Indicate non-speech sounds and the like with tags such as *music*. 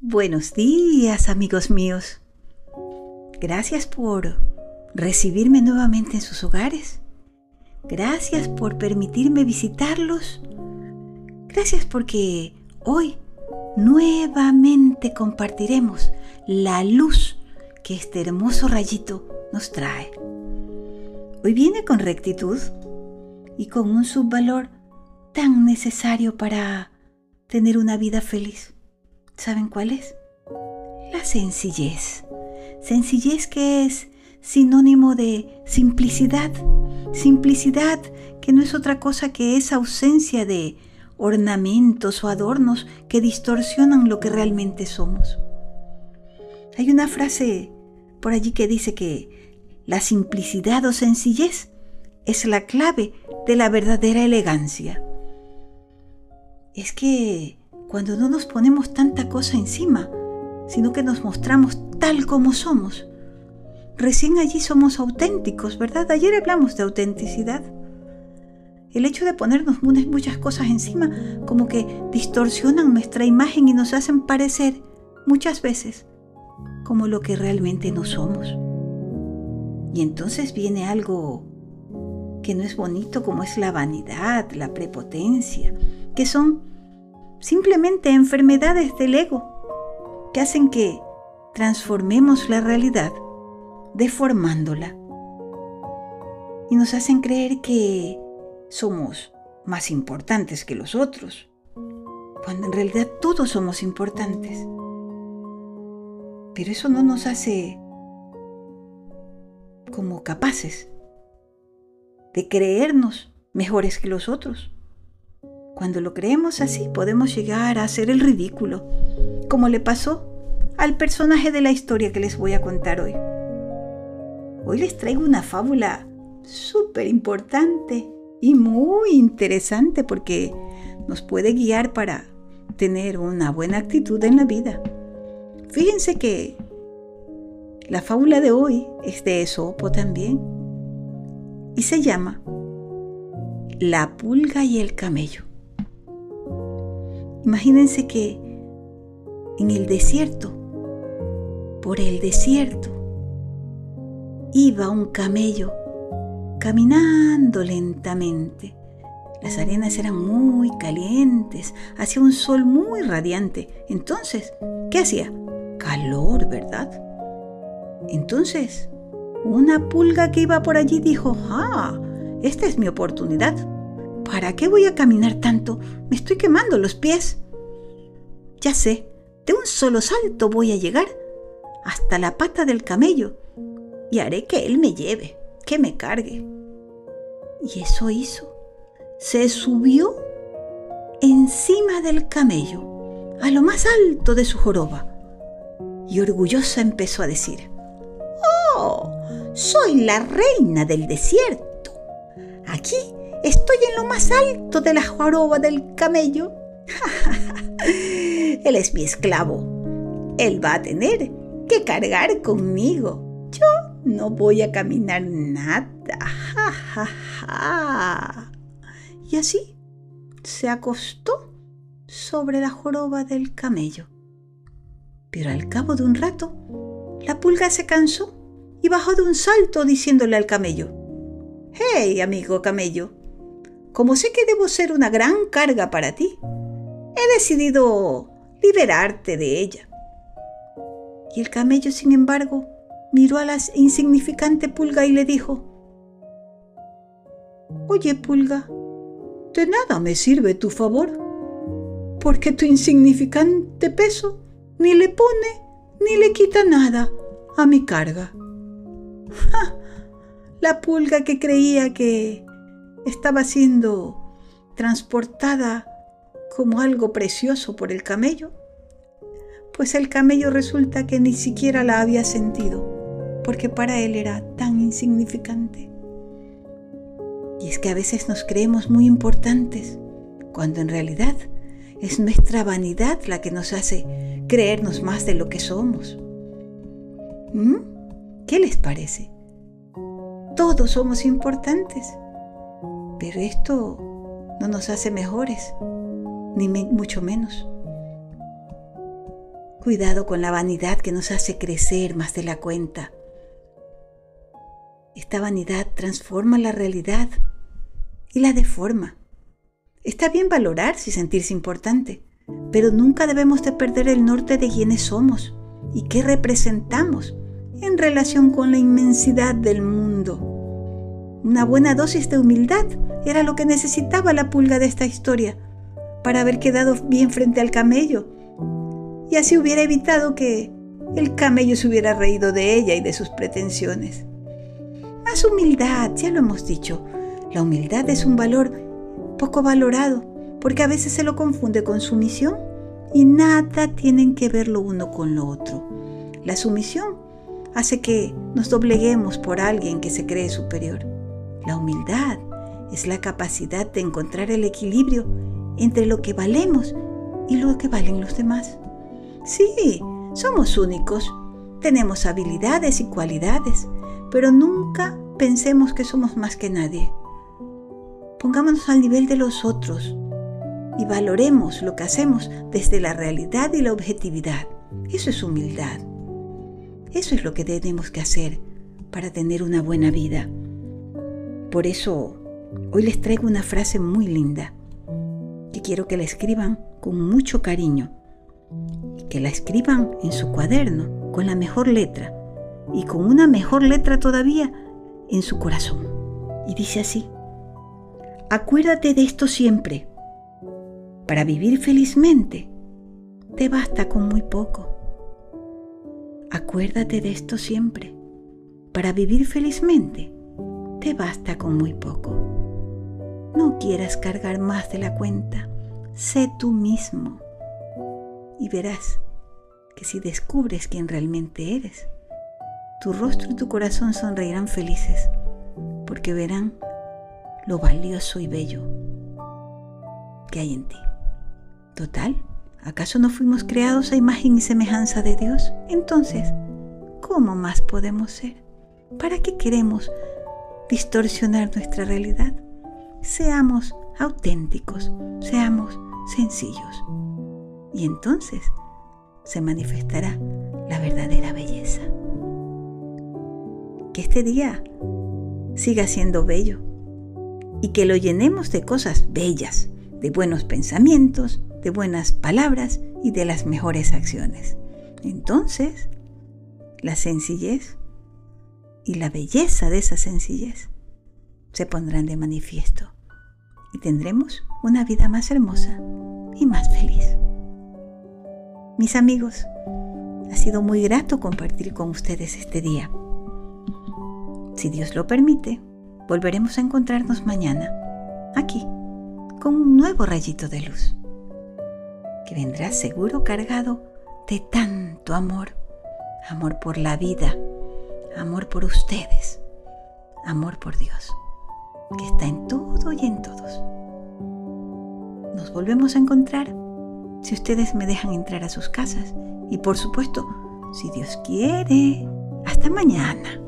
Buenos días, amigos míos. Gracias por recibirme nuevamente en sus hogares. Gracias por permitirme visitarlos. Gracias porque hoy nuevamente compartiremos la luz que este hermoso rayito nos trae. Hoy viene con rectitud y con un subvalor tan necesario para tener una vida feliz. ¿Saben cuál es? La sencillez. Sencillez que es sinónimo de simplicidad. Simplicidad que no es otra cosa que esa ausencia de ornamentos o adornos que distorsionan lo que realmente somos. Hay una frase por allí que dice que la simplicidad o sencillez es la clave de la verdadera elegancia. Es que cuando no nos ponemos tanta cosa encima, sino que nos mostramos tal como somos, recién allí somos auténticos, ¿verdad? Ayer hablamos de autenticidad. El hecho de ponernos muchas cosas encima como que distorsionan nuestra imagen y nos hacen parecer muchas veces como lo que realmente no somos. Y entonces viene algo que no es bonito como es la vanidad, la prepotencia, que son simplemente enfermedades del ego que hacen que transformemos la realidad deformándola y nos hacen creer que somos más importantes que los otros, cuando en realidad todos somos importantes. Pero eso no nos hace como capaces de creernos mejores que los otros. Cuando lo creemos así podemos llegar a hacer el ridículo, como le pasó al personaje de la historia que les voy a contar hoy. Hoy les traigo una fábula súper importante y muy interesante porque nos puede guiar para tener una buena actitud en la vida. Fíjense que la fábula de hoy es de Esopo también y se llama La pulga y el camello. Imagínense que en el desierto, por el desierto, iba un camello caminando lentamente. Las arenas eran muy calientes, hacía un sol muy radiante. Entonces, ¿qué hacía? Calor, ¿verdad? Entonces, una pulga que iba por allí dijo, ah, esta es mi oportunidad. ¿Para qué voy a caminar tanto? Me estoy quemando los pies. Ya sé, de un solo salto voy a llegar hasta la pata del camello y haré que él me lleve que me cargue. Y eso hizo. Se subió encima del camello, a lo más alto de su joroba, y orgullosa empezó a decir, ¡Oh! Soy la reina del desierto. Aquí estoy en lo más alto de la joroba del camello. *laughs* Él es mi esclavo. Él va a tener que cargar conmigo. Yo no voy a caminar nada. Ja, ja, ja. Y así se acostó sobre la joroba del camello. Pero al cabo de un rato, la pulga se cansó y bajó de un salto diciéndole al camello, Hey, amigo camello, como sé que debo ser una gran carga para ti, he decidido liberarte de ella. Y el camello, sin embargo, miró a la insignificante pulga y le dijo, Oye, pulga, de nada me sirve tu favor, porque tu insignificante peso ni le pone ni le quita nada a mi carga. *laughs* La pulga que creía que estaba siendo transportada como algo precioso por el camello, pues el camello resulta que ni siquiera la había sentido porque para él era tan insignificante. Y es que a veces nos creemos muy importantes, cuando en realidad es nuestra vanidad la que nos hace creernos más de lo que somos. ¿Mm? ¿Qué les parece? Todos somos importantes, pero esto no nos hace mejores, ni mucho menos. Cuidado con la vanidad que nos hace crecer más de la cuenta. Esta vanidad transforma la realidad y la deforma. Está bien valorarse y sentirse importante, pero nunca debemos de perder el norte de quiénes somos y qué representamos en relación con la inmensidad del mundo. Una buena dosis de humildad era lo que necesitaba la pulga de esta historia para haber quedado bien frente al camello y así hubiera evitado que el camello se hubiera reído de ella y de sus pretensiones. Más humildad, ya lo hemos dicho. La humildad es un valor poco valorado porque a veces se lo confunde con sumisión y nada tienen que ver lo uno con lo otro. La sumisión hace que nos dobleguemos por alguien que se cree superior. La humildad es la capacidad de encontrar el equilibrio entre lo que valemos y lo que valen los demás. Sí, somos únicos, tenemos habilidades y cualidades, pero nunca pensemos que somos más que nadie. Pongámonos al nivel de los otros y valoremos lo que hacemos desde la realidad y la objetividad. Eso es humildad. Eso es lo que tenemos que hacer para tener una buena vida. Por eso, hoy les traigo una frase muy linda que quiero que la escriban con mucho cariño que la escriban en su cuaderno con la mejor letra y con una mejor letra todavía en su corazón. Y dice así, acuérdate de esto siempre para vivir felizmente, te basta con muy poco. Acuérdate de esto siempre. Para vivir felizmente, te basta con muy poco. No quieras cargar más de la cuenta. Sé tú mismo. Y verás que si descubres quién realmente eres, tu rostro y tu corazón sonreirán felices, porque verán lo valioso y bello que hay en ti. Total, ¿acaso no fuimos creados a imagen y semejanza de Dios? Entonces, ¿cómo más podemos ser? ¿Para qué queremos distorsionar nuestra realidad? Seamos auténticos, seamos sencillos. Y entonces se manifestará la verdadera belleza. Que este día siga siendo bello y que lo llenemos de cosas bellas, de buenos pensamientos, de buenas palabras y de las mejores acciones. Entonces, la sencillez y la belleza de esa sencillez se pondrán de manifiesto y tendremos una vida más hermosa y más feliz. Mis amigos, ha sido muy grato compartir con ustedes este día. Si Dios lo permite, volveremos a encontrarnos mañana, aquí, con un nuevo rayito de luz que vendrá seguro cargado de tanto amor, amor por la vida, amor por ustedes, amor por Dios, que está en todo y en todos. Nos volvemos a encontrar si ustedes me dejan entrar a sus casas y por supuesto, si Dios quiere, hasta mañana.